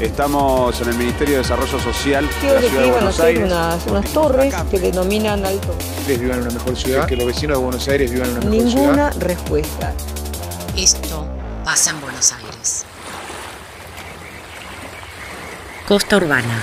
Estamos en el Ministerio de Desarrollo Social de Quiero la que Ciudad de Buenos Aires. unas, unas torres que denominan alto. ustedes vivan en una mejor ciudad, que los vecinos de Buenos Aires vivan en una mejor ciudad. Ninguna respuesta. Esto pasa en Buenos Aires. Costa Urbana.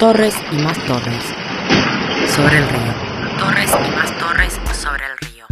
Torres y más torres. Sobre el río. Torres y más torres sobre el río.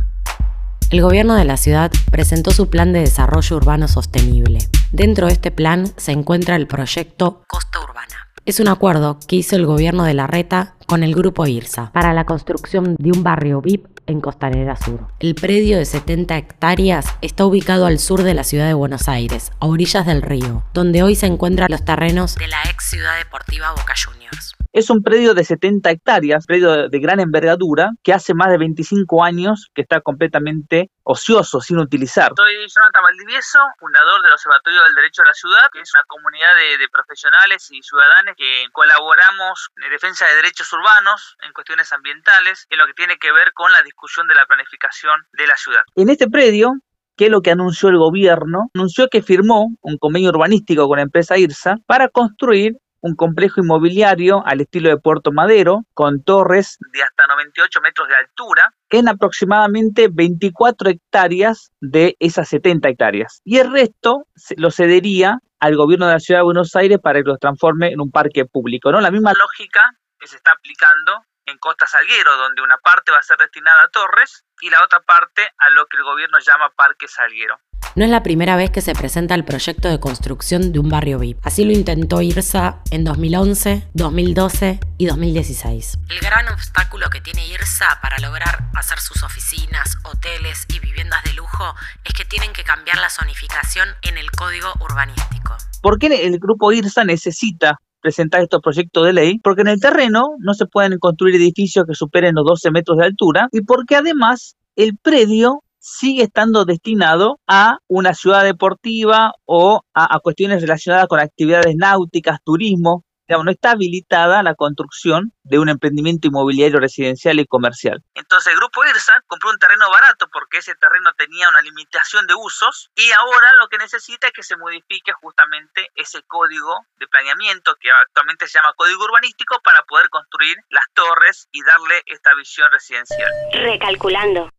El gobierno de la ciudad presentó su plan de desarrollo urbano sostenible. Dentro de este plan se encuentra el proyecto Costa Urbana. Es un acuerdo que hizo el gobierno de la Reta con el grupo IRSA para la construcción de un barrio VIP en Costanera Sur. El predio de 70 hectáreas está ubicado al sur de la ciudad de Buenos Aires, a orillas del río, donde hoy se encuentran los terrenos de la ex ciudad deportiva Boca Juniors. Es un predio de 70 hectáreas, predio de gran envergadura, que hace más de 25 años que está completamente ocioso, sin utilizar. Soy Jonathan Valdivieso, fundador del Observatorio del Derecho a la Ciudad, que es una comunidad de, de profesionales y ciudadanos que colaboramos en defensa de derechos urbanos, en cuestiones ambientales, en lo que tiene que ver con la discusión de la planificación de la ciudad. En este predio ¿Qué es lo que anunció el gobierno? Anunció que firmó un convenio urbanístico con la empresa IRSA para construir un complejo inmobiliario al estilo de Puerto Madero, con torres de hasta 98 metros de altura, en aproximadamente 24 hectáreas de esas 70 hectáreas. Y el resto lo cedería al gobierno de la ciudad de Buenos Aires para que los transforme en un parque público. ¿no? La misma lógica que se está aplicando en Costa Salguero, donde una parte va a ser destinada a torres y la otra parte a lo que el gobierno llama Parque Salguero. No es la primera vez que se presenta el proyecto de construcción de un barrio VIP. Así lo intentó IRSA en 2011, 2012 y 2016. El gran obstáculo que tiene IRSA para lograr hacer sus oficinas, hoteles y viviendas de lujo es que tienen que cambiar la zonificación en el código urbanístico. ¿Por qué el grupo IRSA necesita presentar estos proyectos de ley? Porque en el terreno no se pueden construir edificios que superen los 12 metros de altura y porque además el predio sigue estando destinado a una ciudad deportiva o a, cuestiones relacionadas con actividades náuticas, turismo. Digamos, no está habilitada la construcción de un emprendimiento inmobiliario residencial y comercial. Entonces el grupo IRSA compró un terreno barato porque ese terreno tenía una limitación de usos y ahora lo que necesita es que se modifique justamente ese código de planeamiento que actualmente se llama código urbanístico para poder construir las torres y darle esta visión residencial. Recalculando.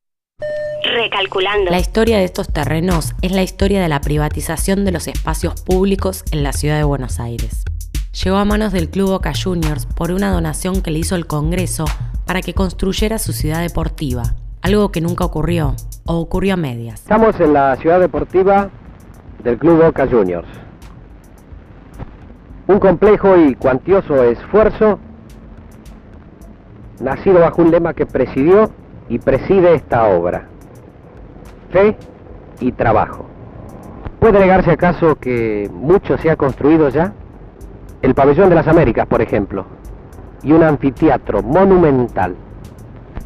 Recalculando. La historia de estos terrenos es la historia de la privatización de los espacios públicos en la ciudad de Buenos Aires. Llegó a manos del Club Boca Juniors por una donación que le hizo el Congreso para que construyera su ciudad deportiva, algo que nunca ocurrió o ocurrió a medias. Estamos en la ciudad deportiva del Club Boca Juniors. Un complejo y cuantioso esfuerzo nacido bajo un lema que presidió y preside esta obra. Fe y trabajo. ¿Puede negarse acaso que mucho se ha construido ya? El pabellón de las Américas, por ejemplo, y un anfiteatro monumental.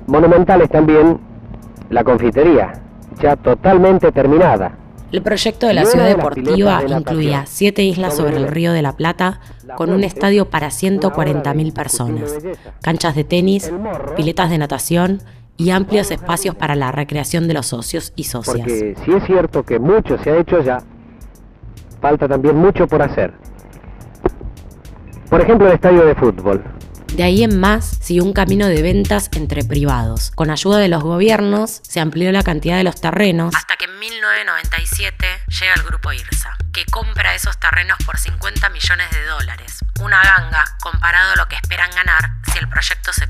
Monumental es también la confitería, ya totalmente terminada. El proyecto de la ciudad deportiva incluía siete islas sobre el río de la Plata con un estadio para 140.000 personas, canchas de tenis, piletas de natación y amplios espacios para la recreación de los socios y socias. Porque si es cierto que mucho se ha hecho ya, falta también mucho por hacer. Por ejemplo, el estadio de fútbol. De ahí en más siguió un camino de ventas entre privados. Con ayuda de los gobiernos se amplió la cantidad de los terrenos hasta que en 1997 llega el grupo IRSA, que compra esos terrenos por 50 millones de dólares. Una ganga comparado a lo que esperan ganar si el proyecto se.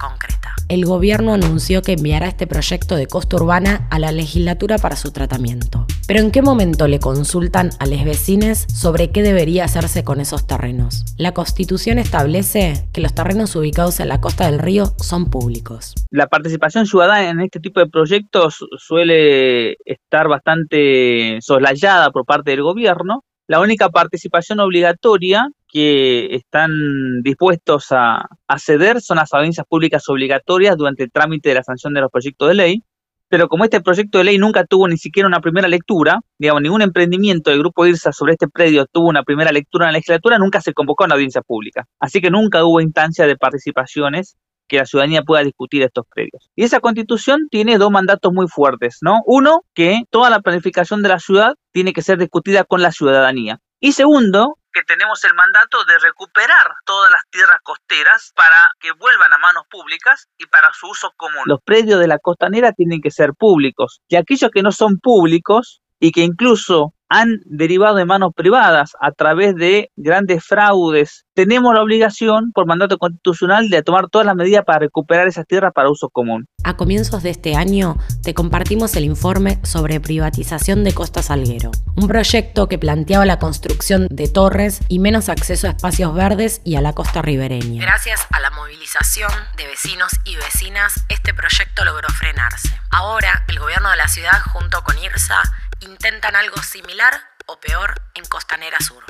El gobierno anunció que enviará este proyecto de costa urbana a la legislatura para su tratamiento. Pero ¿en qué momento le consultan a los vecinos sobre qué debería hacerse con esos terrenos? La constitución establece que los terrenos ubicados en la costa del río son públicos. La participación ciudadana en este tipo de proyectos suele estar bastante soslayada por parte del gobierno La única participación obligatoria que están dispuestos a, ceder son las audiencias públicas obligatorias durante el trámite de la sanción de los proyectos de ley, pero como este proyecto de ley nunca tuvo ni siquiera una primera lectura, digamos, ningún emprendimiento del Grupo IRSA sobre este predio tuvo una primera lectura en la legislatura, nunca se convocó a una audiencia pública. Así que nunca hubo instancia de participaciones que la ciudadanía pueda discutir estos predios. Y esa constitución tiene dos mandatos muy fuertes, ¿no? Uno, que toda la planificación de la ciudad tiene que ser discutida con la ciudadanía. Y segundo, que tenemos el mandato de recuperar todas las tierras costeras para que vuelvan a manos públicas y para su uso común. Los predios de la costanera tienen que ser públicos y aquellos que no son públicos y que incluso han derivado de manos privadas a través de grandes fraudes. Tenemos la obligación, por mandato constitucional, de tomar todas las medidas para recuperar esas tierras para uso común. A comienzos de este año te compartimos el informe sobre privatización de Costa Salguero, un proyecto que planteaba la construcción de torres y menos acceso a espacios verdes y a la costa ribereña. Gracias a la movilización de vecinos y vecinas, este proyecto logró frenarse. Ahora, el gobierno de la ciudad, junto con IRSA, intentan algo similar o peor en Costanera Sur.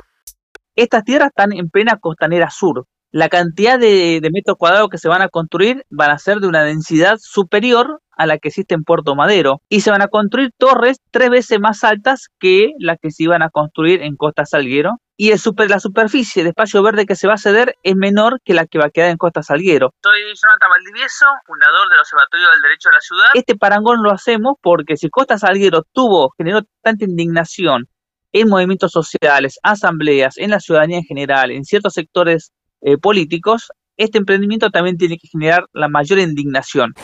Estas tierras están en plena Costanera Sur. La cantidad de, metros cuadrados que se van a construir van a ser de una densidad superior a la que existe en Puerto Madero y se van a construir torres tres veces más altas que las que se iban a construir en Costa Salguero y el super, la superficie de espacio verde que se va a ceder es menor que la que va a quedar en Costa Salguero. Soy Jonathan Valdivieso, fundador del Observatorio del Derecho a la Ciudad. Este parangón lo hacemos porque si Costa Salguero tuvo, generó tanta indignación en movimientos sociales, asambleas, en la ciudadanía en general, en ciertos sectores eh, políticos, este emprendimiento también tiene que generar la mayor indignación.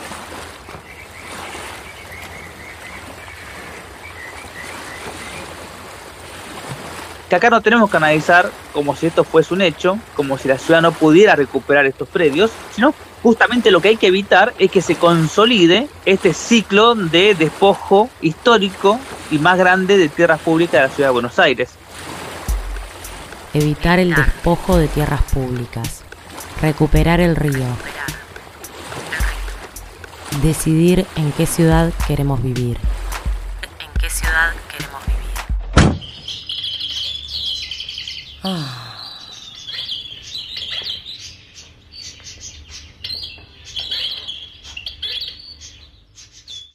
que acá no tenemos que analizar como si esto fuese un hecho, como si la ciudad no pudiera recuperar estos predios, sino justamente lo que hay que evitar es que se consolide este ciclo de despojo histórico y más grande de tierras públicas de la ciudad de Buenos Aires. Evitar el despojo de tierras públicas, recuperar el río, decidir en qué ciudad queremos vivir. En qué ciudad queremos vivir. Ah.